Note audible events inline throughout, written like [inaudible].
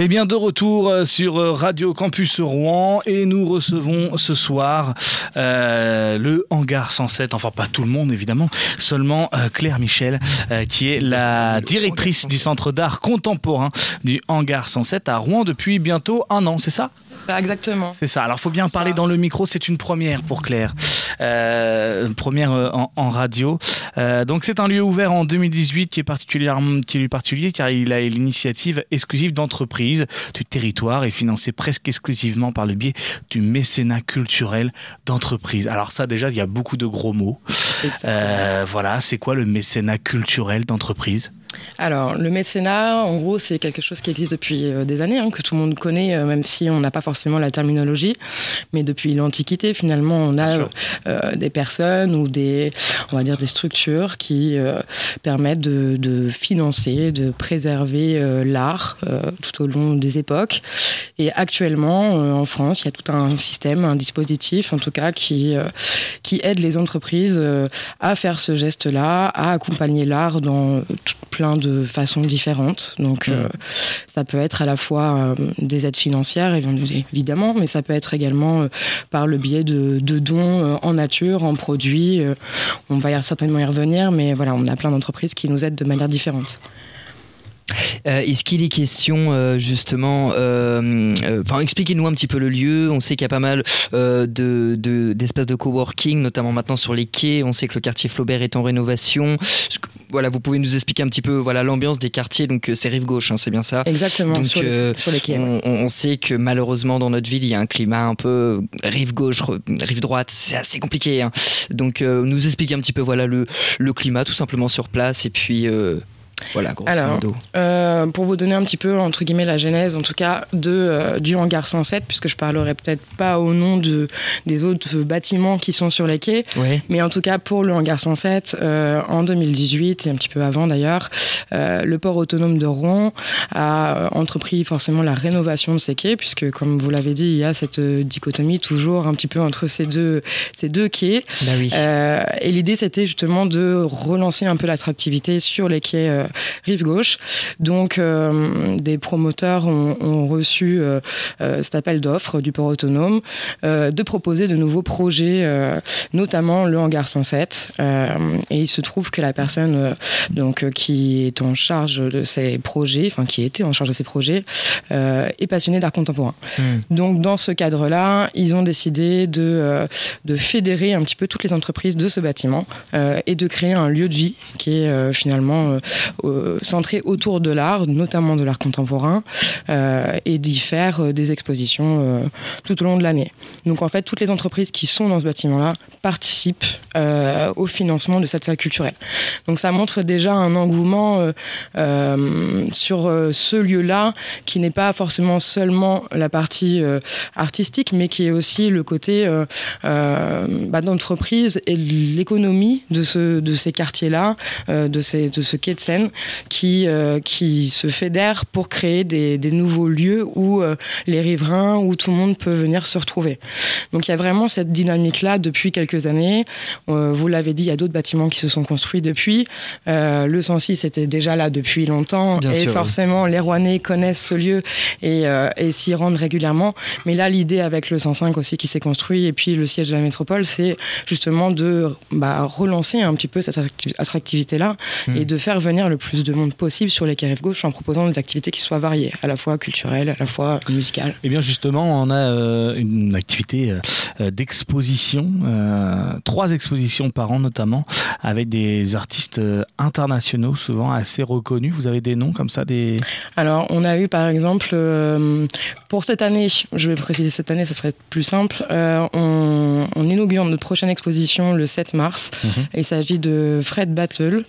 Eh bien, de retour euh, sur euh, Radio Campus Rouen et nous recevons ce soir euh, le Hangar 107, enfin pas tout le monde évidemment, seulement euh, Claire Michel, euh, qui est la directrice du Centre d'art contemporain du Hangar 107 à Rouen depuis bientôt un an, c'est ça? Ça, exactement. C'est ça. Alors, faut bien parler dans le micro. C'est une première pour Claire, première en, en radio. Donc, c'est un lieu ouvert en 2018 qui est particulièrement, qui est particulier car il a l'initiative exclusive d'entreprise du territoire et financé presque exclusivement par le biais du mécénat culturel d'entreprise. Alors ça, déjà, il y a beaucoup de gros mots. Euh, voilà, c'est quoi le mécénat culturel d'entreprise? Alors, le mécénat, en gros, c'est quelque chose qui existe depuis euh, des années, hein, que tout le monde connaît, euh, même si on n'a pas forcément la terminologie. Mais depuis l'Antiquité, finalement, on a euh, des personnes ou des, on va dire, des structures qui permettent de, de financer, de préserver l'art tout au long des époques. Et actuellement, en France, il y a tout un système, un dispositif, en tout cas, qui, qui aide les entreprises à faire ce geste-là, à accompagner l'art dans tout- plein de façons différentes. Donc, euh, ça peut être à la fois euh, des aides financières, évi- évidemment, mais ça peut être également euh, par le biais de, de dons en nature, en produits. on va certainement y revenir, mais voilà, on a plein d'entreprises qui nous aident de manière différente. Euh, Est-ce qu'il est question euh, justement, euh, euh, enfin expliquez-nous un petit peu le lieu. On sait qu'il y a pas mal euh, de de- d'espaces de, coworking, notamment maintenant sur les quais. On sait que le quartier Flaubert est en rénovation. Voilà, vous pouvez nous expliquer un petit peu voilà l'ambiance des quartiers. Donc c'est rive gauche, hein, c'est bien ça. Exactement, Donc, sur, les, sur les quais. On, sait que malheureusement dans notre ville il y a un climat un peu rive gauche, rive droite, c'est assez compliqué. hein. Donc nous expliquer un petit peu voilà le, le climat tout simplement sur place et puis euh, voilà grosso Alors, modo. Euh, pour vous donner un petit peu, entre guillemets, la genèse, en tout cas, de, euh, du hangar 107, puisque je parlerai peut-être pas au nom de, des autres bâtiments qui sont sur les quais, mais en tout cas, pour le hangar 107, euh, en 2018, et un petit peu avant d'ailleurs, le port autonome de Rouen a entrepris forcément la rénovation de ces quais, puisque, comme vous l'avez dit, il y a cette dichotomie toujours un petit peu entre ces deux, ces deux quais. Bah oui. Et l'idée, c'était justement de relancer un peu l'attractivité sur les quais rive gauche. Donc, euh, des promoteurs ont, ont reçu euh, euh, cet appel d'offres du port autonome de proposer de nouveaux projets, notamment le hangar 107. Euh, et il se trouve que la personne donc, qui est en charge de ces projets, enfin qui était en charge de ces projets, est passionnée d'art contemporain. Hmm. Donc, dans ce cadre-là, ils ont décidé de, de fédérer un petit peu toutes les entreprises de ce bâtiment euh, et de créer un lieu de vie qui est euh, finalement euh, euh, centré autour de l'art, notamment de l'art contemporain, euh, et d'y faire euh, des expositions tout au long de l'année. Donc, en fait, toutes les entreprises qui sont dans ce bâtiment-là participent au financement de cette salle culturelle. Donc, ça montre déjà un engouement sur ce lieu-là qui n'est pas forcément seulement la partie artistique, mais qui est aussi le côté bah, d'entreprise et l'économie de, ce, de ces quartiers-là, de ce quai de Seine, qui, euh, qui se fédèrent pour créer des, des nouveaux lieux où euh, les riverains, où tout le monde peut venir se retrouver. Donc il y a vraiment cette dynamique-là depuis quelques années. Euh, vous l'avez dit, il y a d'autres bâtiments qui se sont construits depuis. Le 106 était déjà là depuis longtemps Bien et sûr, oui. forcément les Rouennais connaissent ce lieu et, et s'y rendent régulièrement. Mais là, l'idée avec le 105 aussi qui s'est construit et puis le siège de la métropole, c'est justement de bah, relancer un petit peu cette attracti- attractivité-là Hmm. et de faire venir le plus de monde possible sur les rive gauche en proposant des activités qui soient variées, à la fois culturelles, à la fois musicales. Eh bien justement, on a euh, une activité euh, euh, d'exposition, euh, trois expositions par an notamment, avec des artistes internationaux souvent assez reconnus. Vous avez des noms comme ça, des Alors, on a eu par exemple, pour cette année, je vais préciser cette année, ça serait plus simple, on, on inaugure notre prochaine exposition le 7 mars. Mhm. Il s'agit de Fred Battle,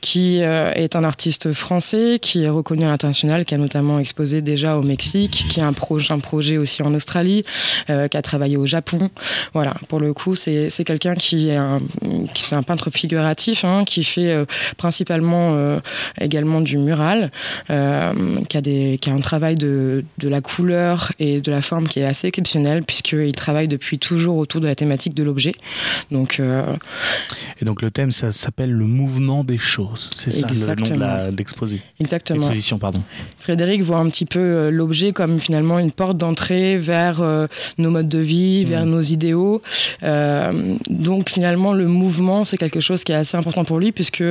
qui euh, est un artiste français, qui est reconnu à l'international, qui a notamment exposé déjà au Mexique, qui a un, projet, aussi en Australie, euh, qui a travaillé au Japon. Voilà, pour le coup, c'est quelqu'un qui est un, c'est un peintre figuratif, hein, qui fait euh, principalement euh, également du mural, qui, a des, qui a un travail de, de la couleur et de la forme qui est assez exceptionnel, puisqu'il travaille depuis toujours autour de la thématique de l'objet. Donc, Et donc le thème, ça s'appelle le mouvement des choses. C'est ça nom de l'exposition. Exactement. Exposition, pardon. Frédéric voit un petit peu l'objet comme finalement une porte d'entrée vers nos modes de vie, vers mm. nos idéaux. donc finalement, le mouvement, c'est quelque chose qui est assez important pour lui puisque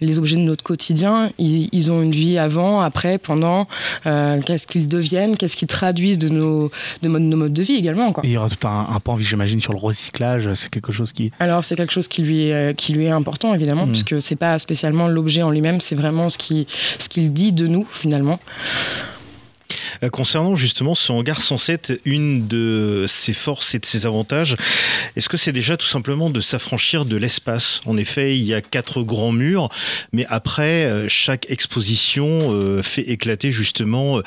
les objets de notre quotidien, ils, ont une vie avant, après, pendant. qu'est-ce qu'ils deviennent, qu'est-ce qu'ils traduisent de nos, de nos modes de vie également. Quoi. il y aura tout un, un pan, j'imagine, sur le recyclage. C'est quelque chose qui. Alors c'est quelque chose qui lui est, qui lui est important évidemment, mm. puisque c'est pas spécialement l'objet en lui-même, c'est vraiment ce qui ce qu'il dit de nous finalement. Euh, concernant justement ce hangar 107, une de ses forces et de ses avantages, est-ce que c'est déjà tout simplement de s'affranchir de l'espace? En effet, il y a quatre grands murs, mais après, euh, chaque exposition euh, fait éclater justement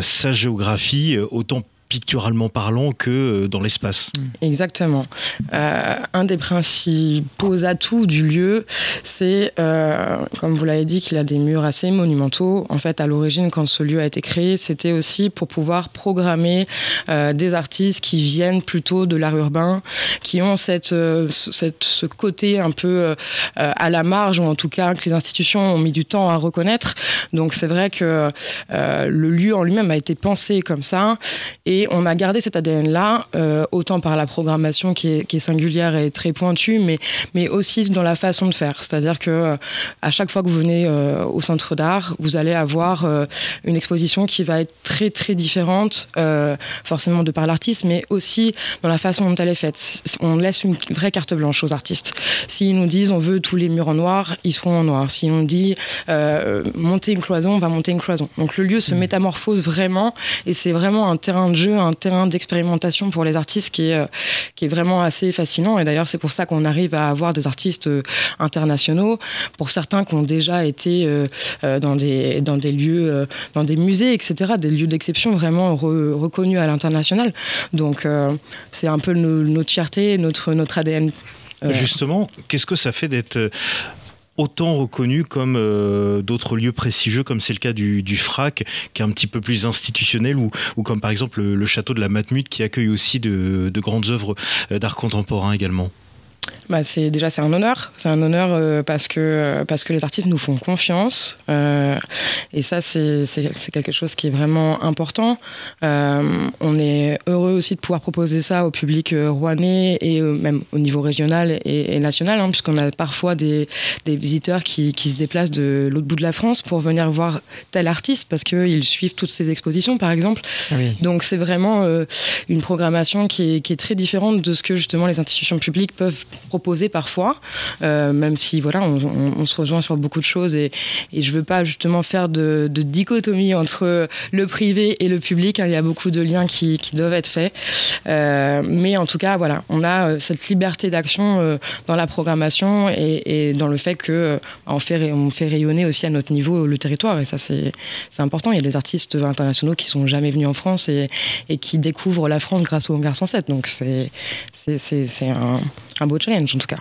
sa géographie, autant picturalement parlant que euh, dans l'espace. Exactement. Euh, un des principaux atouts du lieu, c'est, euh, comme vous l'avez dit, qu'il a des murs assez monumentaux. En fait, à l'origine, quand ce lieu a été créé, c'était aussi pour pouvoir programmer des artistes qui viennent plutôt de l'art urbain, qui ont cette, ce côté un peu à la marge, ou en tout cas que les institutions ont mis du temps à reconnaître. Donc c'est vrai que le lieu en lui-même a été pensé comme ça. Et on a gardé cet ADN-là, euh, autant par la programmation qui est, singulière et très pointue, mais, mais aussi dans la façon de faire. C'est-à-dire que euh, à chaque fois que vous venez euh, au centre d'art, vous allez avoir une exposition qui va être très très différente, forcément de par l'artiste, mais aussi dans la façon dont elle est faite. On laisse une vraie carte blanche aux artistes. S'ils nous disent on veut tous les murs en noir, ils seront en noir. Si on dit monter une cloison, on va monter une cloison. Donc le lieu se mmh. métamorphose vraiment et c'est vraiment un terrain de jeu un terrain d'expérimentation pour les artistes qui est, euh, qui est vraiment assez fascinant. Et d'ailleurs, c'est pour ça qu'on arrive à avoir des artistes euh, internationaux. Pour certains qui ont déjà été euh, dans des, dans des lieux, dans des musées, etc., des lieux d'exception vraiment reconnus à l'international. Donc, c'est un peu notre fierté, notre, notre ADN. Justement, qu'est-ce que ça fait d'être autant reconnu comme euh, d'autres lieux prestigieux, comme c'est le cas du, FRAC, qui est un petit peu plus institutionnel, ou, ou comme par exemple le, château de la Matmut, qui accueille aussi de, de grandes œuvres euh, d'art contemporain également bah c'est déjà c'est un honneur, c'est un honneur euh, parce que euh, parce que les artistes nous font confiance euh, et ça c'est quelque chose qui est vraiment important. on est heureux aussi de pouvoir proposer ça au public rouennais et même au niveau régional et, national, hein, puisqu'on a parfois des, des visiteurs qui, qui se déplacent de l'autre bout de la France pour venir voir tel artiste parce qu'ils suivent toutes ces expositions par exemple. Ah Donc c'est vraiment une programmation qui est, qui est très différente de ce que justement les institutions publiques peuvent proposer parfois, euh, même si voilà, on, se rejoint sur beaucoup de choses et, et je veux pas justement faire de, dichotomie entre le privé et le public. Hein. il y a beaucoup de liens qui, doivent être faits, euh, mais en tout cas, voilà, on a euh, cette liberté d'action dans la programmation et, dans le fait que on fait, on fait rayonner aussi à notre niveau le territoire et ça c'est important. Il y a des artistes internationaux qui sont jamais venus en France et, qui découvrent la France grâce au Hangar 107. Donc c'est c'est un, un beau challenge en tout cas.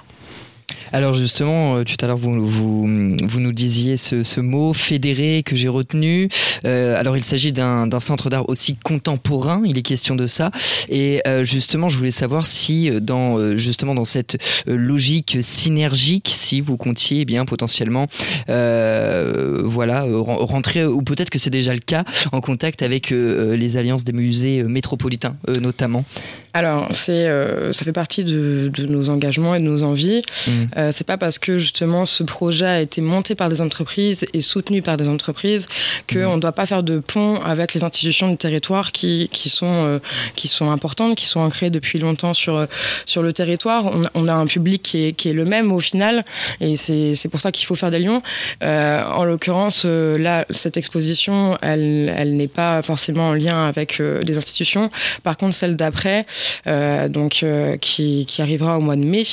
Alors justement, euh, tout à l'heure vous, vous, nous disiez ce, mot fédéré que j'ai retenu. Euh, alors il s'agit d'un centre d'art aussi contemporain, il est question de ça. Et euh, justement, je voulais savoir si dans justement dans cette logique synergique, si vous comptiez eh bien potentiellement, voilà, rentrer ou peut-être que c'est déjà le cas en contact avec les alliances des musées métropolitains notamment. Alors, c'est, ça fait partie de, nos engagements et de nos envies. Mmh. Euh, c'est pas parce que justement ce projet a été monté par des entreprises et soutenu par des entreprises qu'on ne mhm. doit pas faire de pont avec les institutions du territoire qui, qui, sont, euh, qui sont importantes, qui sont ancrées depuis longtemps sur, sur le territoire. On, a un public qui est, qui est, le même au final et c'est, c'est pour ça qu'il faut faire des lions. Euh, en l'occurrence, là, cette exposition, elle, elle n'est pas forcément en lien avec des institutions. Par contre, celle d'après, donc qui, qui arrivera au mois de mai,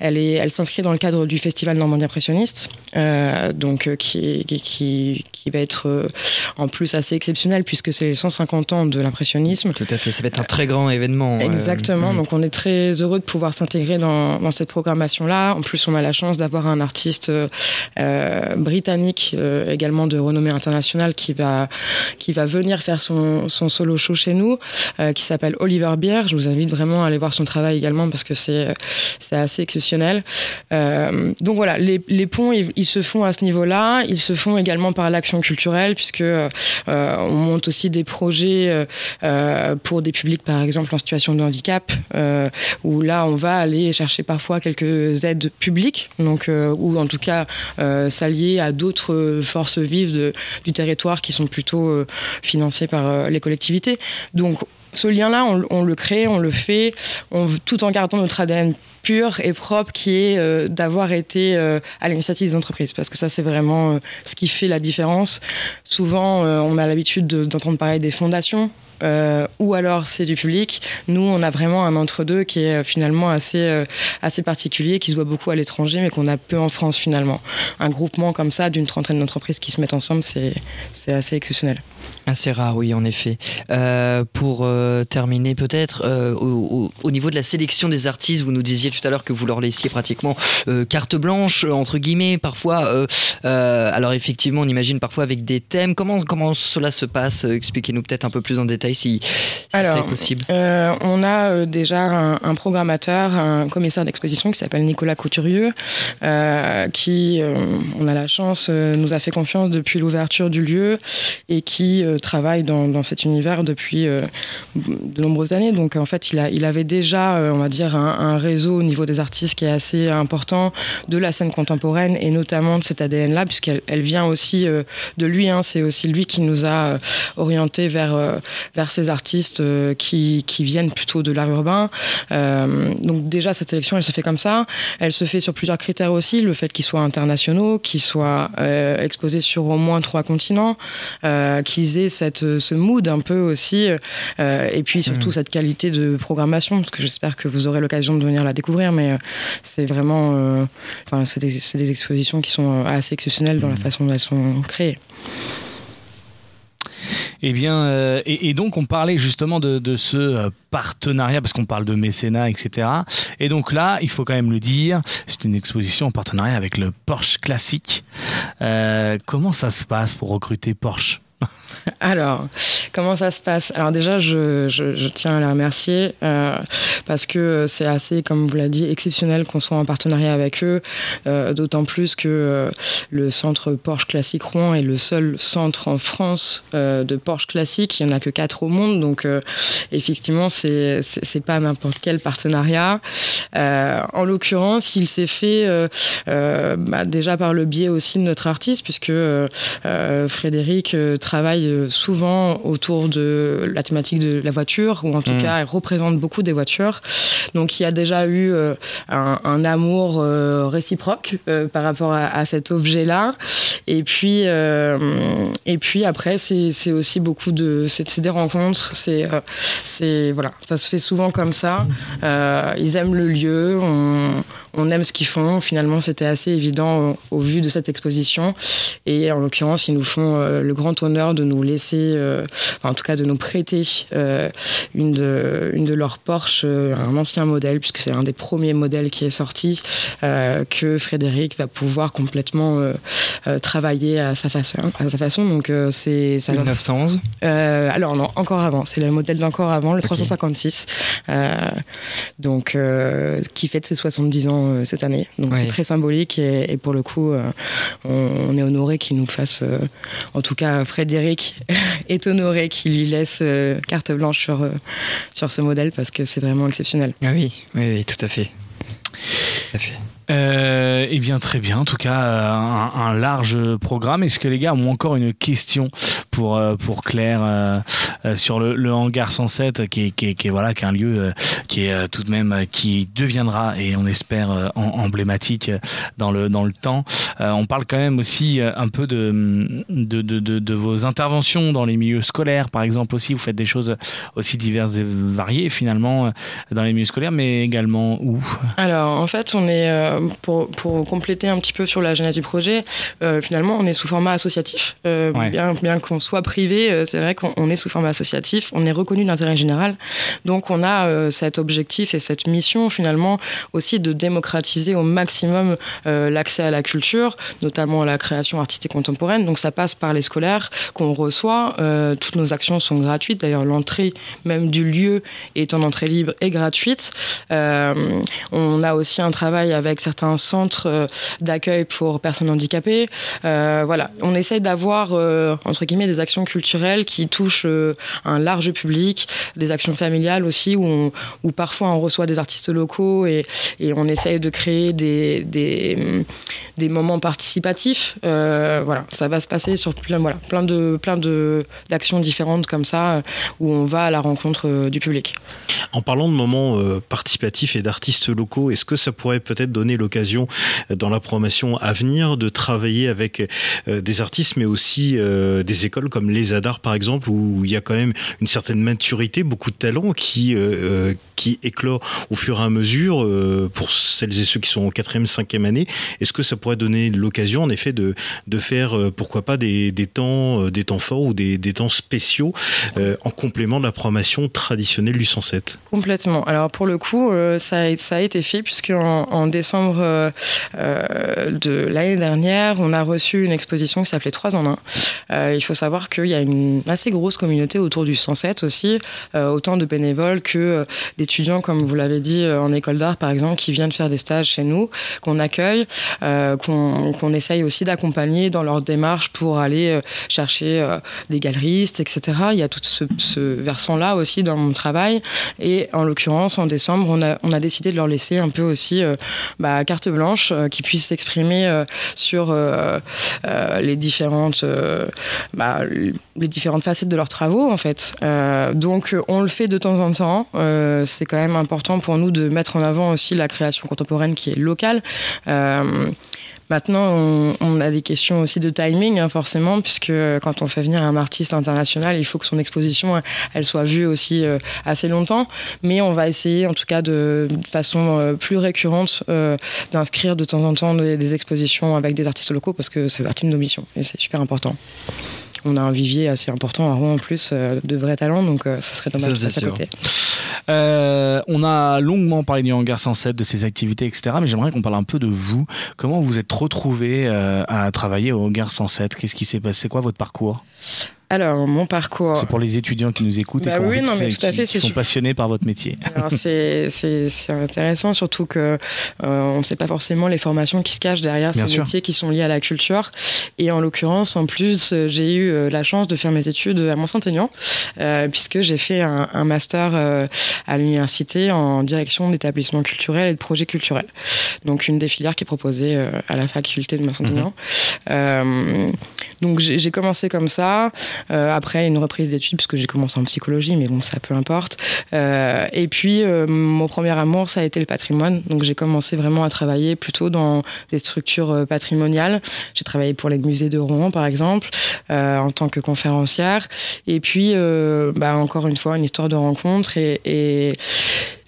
elle, est, elle s'inscrit dans le cadre du Festival Normandie Impressionniste, euh, donc, euh, qui, qui, qui, va être euh, en plus assez exceptionnel puisque c'est les 150 ans de l'impressionnisme. Tout à fait, ça va être un très grand événement. Exactement, donc on est très heureux de pouvoir s'intégrer dans, dans, cette programmation-là. En plus, on a la chance d'avoir un artiste britannique également de renommée internationale qui va, qui va venir faire son, son solo show chez nous, qui s'appelle Oliver. Je vous invite vraiment à aller voir son travail également parce que c'est c'est assez exceptionnel. donc voilà, les, les ponts, ils, se font à ce niveau-là. Ils se font également par l'action culturelle puisque on monte aussi des projets pour des publics, par exemple, en situation de handicap, où là, on va aller chercher parfois quelques aides publiques, donc, ou en tout cas s'allier à d'autres forces vives du territoire qui sont plutôt financées par les collectivités. Donc ce lien-là, on, le crée, on le fait, on, tout en gardant notre ADN pur et propre qui est euh, d'avoir été euh, à l'initiative des entreprises parce que ça c'est vraiment euh, ce qui fait la différence. Souvent on a l'habitude d'entendre parler des fondations ou alors c'est du public. Nous, on a vraiment un entre-deux qui est finalement assez, assez particulier, qui se voit beaucoup à l'étranger, mais qu'on a peu en France finalement. Un groupement comme ça d'une trentaine d'entreprises qui se mettent ensemble, c'est assez exceptionnel. Assez rare, oui, en effet. pour terminer, peut-être, au, au, niveau de la sélection des artistes, vous nous disiez tout à l'heure que vous leur laissiez pratiquement carte blanche, entre guillemets, parfois. alors, effectivement, on imagine parfois avec des thèmes. Comment, comment cela se passe? Expliquez-nous peut-être un peu plus en détail si, c'est possible euh, On a euh, déjà un, programmateur, un commissaire d'exposition qui s'appelle Nicolas Couturieux, euh, qui, on a la chance, nous a fait confiance depuis l'ouverture du lieu et qui travaille dans, cet univers depuis de nombreuses années. Donc en fait, il, a, il avait déjà, on va dire, un, réseau au niveau des artistes qui est assez important de la scène contemporaine et notamment de cet ADN-là, puisqu'elle elle vient aussi de lui. Hein. C'est aussi lui qui nous a orientés vers, vers ces artistes euh, qui, qui viennent plutôt de l'art urbain. Euh, donc déjà, cette sélection, elle se fait comme ça. Elle se fait sur plusieurs critères aussi. Le fait qu'ils soient internationaux, qu'ils soient euh, exposés sur au moins trois continents, qu'ils cette, ce mood un peu aussi, et puis surtout mmh. cette qualité de programmation, parce que j'espère que vous aurez l'occasion de venir la découvrir, mais c'est vraiment, enfin, c'est des, des, expositions qui sont assez exceptionnelles dans la mmh. façon dont elles sont créées. Eh bien, euh, et, donc on parlait justement de, ce euh, partenariat parce qu'on parle de mécénat, etc. Et donc là, il faut quand même le dire, c'est une exposition en partenariat avec le Porsche Classique. Euh, comment ça se passe pour recruter Porsche? [laughs] Alors, comment ça se passe? Alors déjà, je, tiens à les remercier euh, parce que c'est assez, comme vous l'avez dit, exceptionnel qu'on soit en partenariat avec eux, euh, d'autant plus que euh, le centre Porsche Classique Rouen est le seul centre en France de Porsche Classique. Il n'y en a que quatre au monde, donc effectivement, c'est c'est pas n'importe quel partenariat. en l'occurrence, il s'est fait bah, déjà par le biais aussi de notre artiste, puisque Frédéric euh, souvent autour de la thématique de la voiture, ou en tout mm. cas, elle représente beaucoup des voitures. Donc, il y a déjà eu euh, un, amour euh, réciproque par rapport à, cet objet-là. Et puis, et puis après, c'est aussi beaucoup de, c'est des rencontres. C'est, c'est voilà, ça se fait souvent comme ça. ils aiment le lieu. On, on aime ce qu'ils font. Finalement, c'était assez évident au, vu de cette exposition. Et en l'occurrence, ils nous font le grand honneur de nous laisser, euh, en tout cas de nous prêter euh, une, de, une de leurs Porsche, un ancien modèle, puisque c'est un des premiers modèles qui est sorti, que Frédéric va pouvoir complètement travailler à sa façon. À sa façon. Donc, c'est. Ça 1911 Alors, non, encore avant. C'est le modèle d'encore avant, le 356. donc, qui fête ses 70 ans euh, cette année. Donc c'est très symbolique et, pour le coup, euh, on, est honoré qu'il nous fasse, euh, en tout cas Frédéric [laughs] est honoré qu'il lui laisse carte blanche sur, sur ce modèle parce que c'est vraiment exceptionnel. Ah oui, oui, oui, tout à fait. Tout à fait. Euh, eh bien, très bien. En tout cas, euh, un, large programme. Est-ce que les gars ont encore une question pour euh, pour Claire euh, sur le, hangar 107, qui est, qui est, voilà, qui est un lieu qui est tout de même qui deviendra et on espère emblématique dans le dans le temps. on parle quand même aussi un peu de de, vos interventions dans les milieux scolaires, par exemple aussi. Vous faites des choses aussi diverses et variées finalement dans les milieux scolaires, mais également où? Alors, en fait, on est pour, pour, compléter un petit peu sur la genèse du projet, finalement, on est sous format associatif. Bien, bien qu'on soit privé, c'est vrai qu'on est sous format associatif. On est reconnu d'intérêt général. Donc, on a cet objectif et cette mission, finalement, aussi de démocratiser au maximum l'accès à la culture, notamment à la création artistique contemporaine. Donc, ça passe par les scolaires qu'on reçoit. toutes nos actions sont gratuites. D'ailleurs, l'entrée même du lieu est en entrée libre et gratuite. Euh, on a aussi un travail avec certains centres euh, d'accueil pour personnes handicapées. Euh, voilà, on essaye d'avoir entre guillemets des actions culturelles qui touchent un large public, des actions familiales aussi où, où parfois on reçoit des artistes locaux et, et on essaye de créer des, des, des moments participatifs. voilà, ça va se passer sur plein, voilà, plein de plein de d'actions différentes comme ça où on va à la rencontre du public. En parlant de moments euh, participatifs et d'artistes locaux, est-ce que ça pourrait peut-être donner l'occasion euh, dans la programmation à venir de travailler avec euh, des artistes, mais aussi des écoles comme les Adars par exemple, où il y a quand même une certaine maturité, beaucoup de talents qui, qui éclore au fur et à mesure pour celles et ceux qui sont en quatrième, cinquième année. Est-ce que ça pourrait donner l'occasion, en effet, de, de faire, pourquoi pas, des, des temps, des temps forts ou des, des temps spéciaux en complément de la programmation traditionnelle du 107 Complètement. Alors pour le coup, euh, ça, a, ça, a, été fait puisque en décembre euh, euh, de l'année dernière, on a reçu une exposition qui s'appelait 3 en 1. il faut savoir qu'il y a une assez grosse communauté autour du 107 aussi, autant de bénévoles que d'étudiants, comme vous l'avez dit, en école d'art par exemple, qui viennent faire des stages chez nous, qu'on accueille, qu'on essaye aussi d'accompagner dans leur démarche pour aller chercher des galeristes, etc. Il y a tout ce, versant-là aussi dans mon travail. Et en l'occurrence, en décembre, on a, décidé de leur laisser un peu aussi euh, bah, carte blanche, euh, qu'ils puissent s'exprimer euh, sur les différentes, bah, les différentes facettes de leurs travaux, en fait. donc, on le fait de temps en temps. c'est quand même important pour nous de mettre en avant aussi la création contemporaine qui est locale. Maintenant, on, a des questions aussi de timing, hein, forcément, puisque quand on fait venir un artiste international, il faut que son exposition, elle soit vue aussi euh, assez longtemps. Mais on va essayer, en tout cas, de, façon euh, plus récurrente, euh, d'inscrire de temps en temps des, des, expositions avec des artistes locaux, parce que c'est partie de nos missions et c'est super important on a un vivier assez important à Rouen en plus de vrais talents, donc ce serait dommage de passer à côté. Euh, on a longuement parlé du hangar 107, de ses activités, etc. Mais j'aimerais qu'on parle un peu de vous. Comment vous êtes retrouvé euh, à travailler au hangar 107 Qu'est-ce qui s'est passé? C'est quoi votre parcours? Alors, mon parcours. C'est pour les étudiants qui nous écoutent et bah qui, sont passionnés par votre métier. [laughs] c'est intéressant, surtout que euh, on ne sait pas forcément les formations qui se cachent derrière ces métiers qui sont liés à la culture. Et en l'occurrence, en plus, j'ai eu euh, la chance de faire mes études à Mont-Saint-Aignan, euh, puisque j'ai fait un, master à l'université en direction d'établissements culturels et de projets culturels. Donc, une des filières qui est proposée à la faculté de Mont-Saint-Aignan. Mhm. donc, j'ai commencé comme ça. Euh, après, une reprise d'études, puisque j'ai commencé en psychologie, mais bon, ça peu importe. Euh, et puis, euh, mon premier amour, ça a été le patrimoine. Donc, j'ai commencé vraiment à travailler plutôt dans des structures patrimoniales. J'ai travaillé pour les musées de Rouen, par exemple, en tant que conférencière. Et puis, bah, encore une fois, une histoire de rencontre. Et, et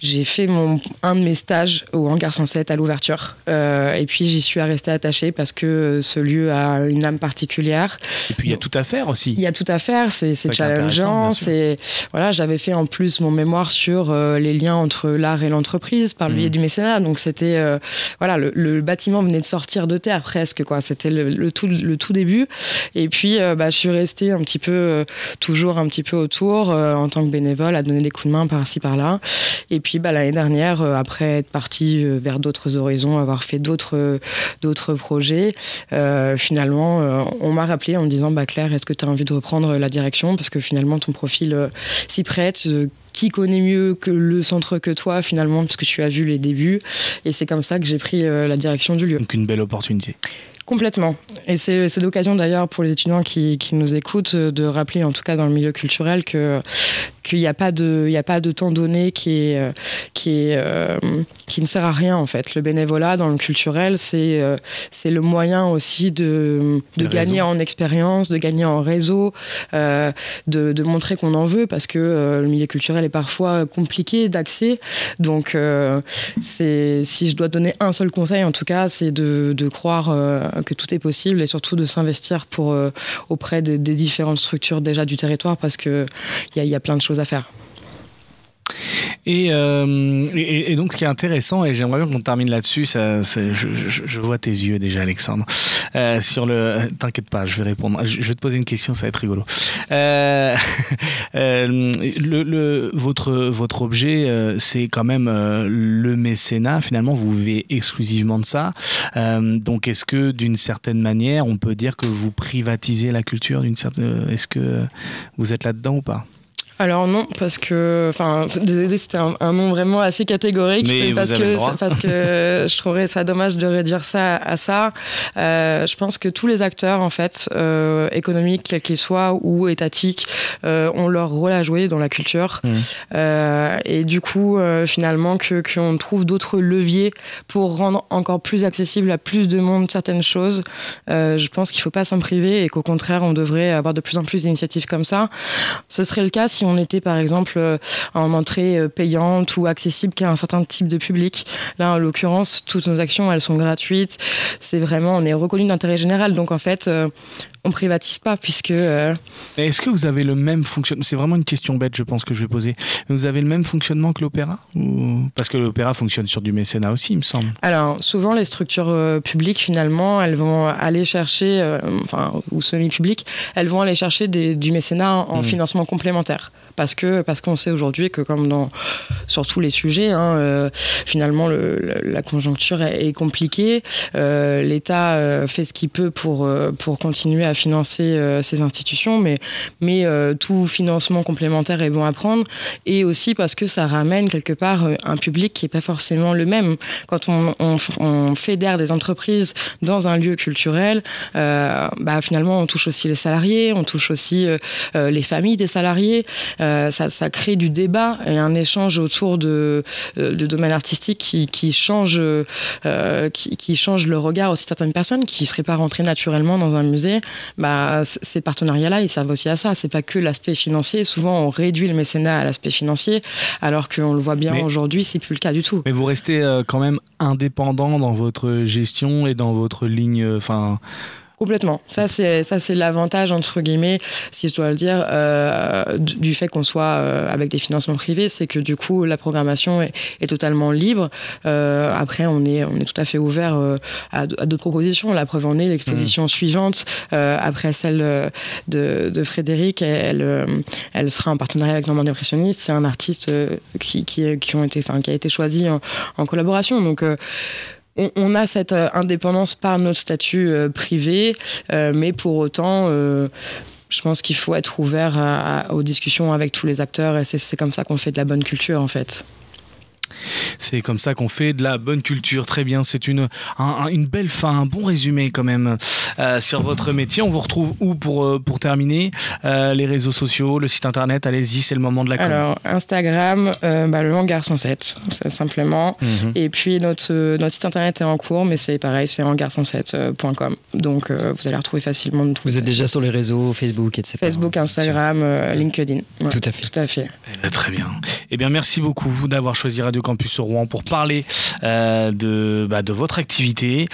j'ai fait mon, un de mes stages au Hangar 107 à l'ouverture. Euh, et puis j'y suis restée attachée parce que ce lieu a une âme particulière. Et puis il y a tout à faire aussi. Il y a tout à faire, c'est challengeant. C'est voilà, j'avais fait en plus mon mémoire sur euh, les liens entre l'art et l'entreprise par le biais mmh. du mécénat. Donc c'était euh, voilà, le, bâtiment venait de sortir de terre presque quoi. C'était le, tout le tout début. Et puis bah, je suis restée un petit peu toujours un petit peu autour en tant que bénévole à donner des coups de main par-ci par-là. Et puis bah, l'année dernière, euh, après être parti euh, vers d'autres horizons, avoir fait d'autres d'autres projets, euh, finalement, on m'a rappelé en me disant bah, Claire, est-ce que tu as envie de reprendre la direction? Parce que finalement, ton profil s'y prête qui connaît mieux que le centre que toi finalement puisque tu as vu les débuts et c'est comme ça que j'ai pris la direction du lieu. Donc une belle opportunité. Complètement. Et c'est l'occasion d'ailleurs pour les étudiants qui, qui, nous écoutent de rappeler, en tout cas dans le milieu culturel, que qu'il n'y a pas de il a pas de temps donné qui est qui est euh, qui ne sert à rien en fait. Le bénévolat dans le culturel, c'est euh, c'est le moyen aussi de de gagner en expérience, de gagner en réseau, euh, de, de montrer qu'on en veut parce que le milieu culturel est parfois compliqué d'accès. Donc c'est si je dois donner un seul conseil en tout cas, c'est de, croire que tout est possible et surtout de s'investir euh, auprès des, différentes structures déjà du territoire parce que il y, a plein de choses à faire. Euh, et, donc, ce qui est intéressant, et j'aimerais bien qu'on termine là-dessus, ça, je, vois tes yeux déjà, Alexandre. Euh, sur le, t'inquiète pas, je vais répondre. Je, vais te poser une question, ça va être rigolo. Euh, [laughs] votre votre objet, c'est quand même le mécénat. Finalement, vous vivez exclusivement de ça. donc, est-ce que d'une certaine manière, on peut dire que vous privatisez la culture d'une certaine Est-ce que vous êtes là-dedans ou pas? Alors non, parce que, enfin, c'était un, nom vraiment assez catégorique, parce que parce [laughs] que je trouverais ça dommage de réduire ça à ça. Euh, je pense que tous les acteurs, en fait, euh, économiques, quels qu'ils soient, ou étatiques, euh, ont leur rôle à jouer dans la culture. Mmh. Et du coup, finalement, que qu'on trouve d'autres leviers pour rendre encore plus accessible à plus de monde certaines choses. Je pense qu'il faut pas s'en priver et qu'au contraire, on devrait avoir de plus en plus d'initiatives comme ça. Ce serait le cas si on était par exemple euh, en entrée euh, payante ou accessible qu'à un certain type de public. Là, en l'occurrence, toutes nos actions, elles sont gratuites. C'est vraiment, on est reconnu d'intérêt général. Donc en fait, euh, on privatise pas puisque. Est-ce que vous avez le même fonctionnement? C'est vraiment une question bête, je pense que je vais poser. Vous avez le même fonctionnement que l'opéra? Ou... Parce que l'opéra fonctionne sur du mécénat aussi, il me semble. Alors souvent les structures publiques finalement, elles vont aller chercher, enfin ou semi-publiques, elles vont aller chercher des, du mécénat en, mmh. financement complémentaire parce que parce qu'on sait aujourd'hui que comme dans sur tous les sujets, hein, euh, finalement le, la conjoncture est, compliquée. Euh, L'État euh, fait ce qu'il peut pour pour continuer à financer ces institutions, mais mais tout financement complémentaire est bon à prendre et aussi parce que ça ramène quelque part un public qui est pas forcément le même. Quand on, on, on fédère des entreprises dans un lieu culturel, bah finalement on touche aussi les salariés, on touche aussi les familles des salariés. Euh, ça, ça, crée du débat et un échange autour de, euh, de domaines artistiques qui, qui change, euh, qui, qui, change le regard aussi de certaines personnes qui ne seraient pas rentrées naturellement dans un musée. Bah, ces partenariats-là, ils servent aussi à ça. C'est pas que l'aspect financier. Souvent, on réduit le mécénat à l'aspect financier, alors qu'on le voit bien aujourd'hui, c'est plus le cas du tout. Mais vous restez quand même indépendant dans votre gestion et dans votre ligne, enfin. Complètement. Ça, c'est ça, c'est l'avantage entre guillemets, si je dois le dire, euh, du fait qu'on soit euh, avec des financements privés, c'est que du coup la programmation est, est totalement libre. Euh, après, on est on est tout à fait ouvert euh, à, à d'autres propositions. La preuve en est l'exposition mmh. suivante euh, après celle de, de Frédéric, elle elle sera en partenariat avec Normandie Impressionniste. C'est un artiste qui, qui qui ont été enfin qui a été choisi en, en collaboration. Donc on, on, a cette euh, indépendance par notre statut euh, privé, euh, mais pour autant, je pense qu'il faut être ouvert à, à, aux discussions avec tous les acteurs et c'est comme ça qu'on fait de la bonne culture en fait. C'est comme ça qu'on fait de la bonne culture. Très bien, c'est une, un, une belle fin, un bon résumé quand même euh, sur votre métier. On vous retrouve où pour, euh, pour terminer euh, Les réseaux sociaux, le site internet, allez-y, c'est le moment de la com. Alors, Instagram, euh, bah, le hangar 107, simplement. Mm -hmm. Et puis, notre, notre site internet est en cours, mais c'est pareil, c'est hangar107.com. Donc, euh, vous allez retrouver facilement. Vous êtes déjà sur les réseaux, Facebook, etc. Facebook, Instagram, euh, LinkedIn. Ouais, tout à fait. Tout à fait. Eh bien, très bien. Eh bien, merci beaucoup d'avoir choisi Radio Campus Rouen pour parler euh, de, bah, de votre activité.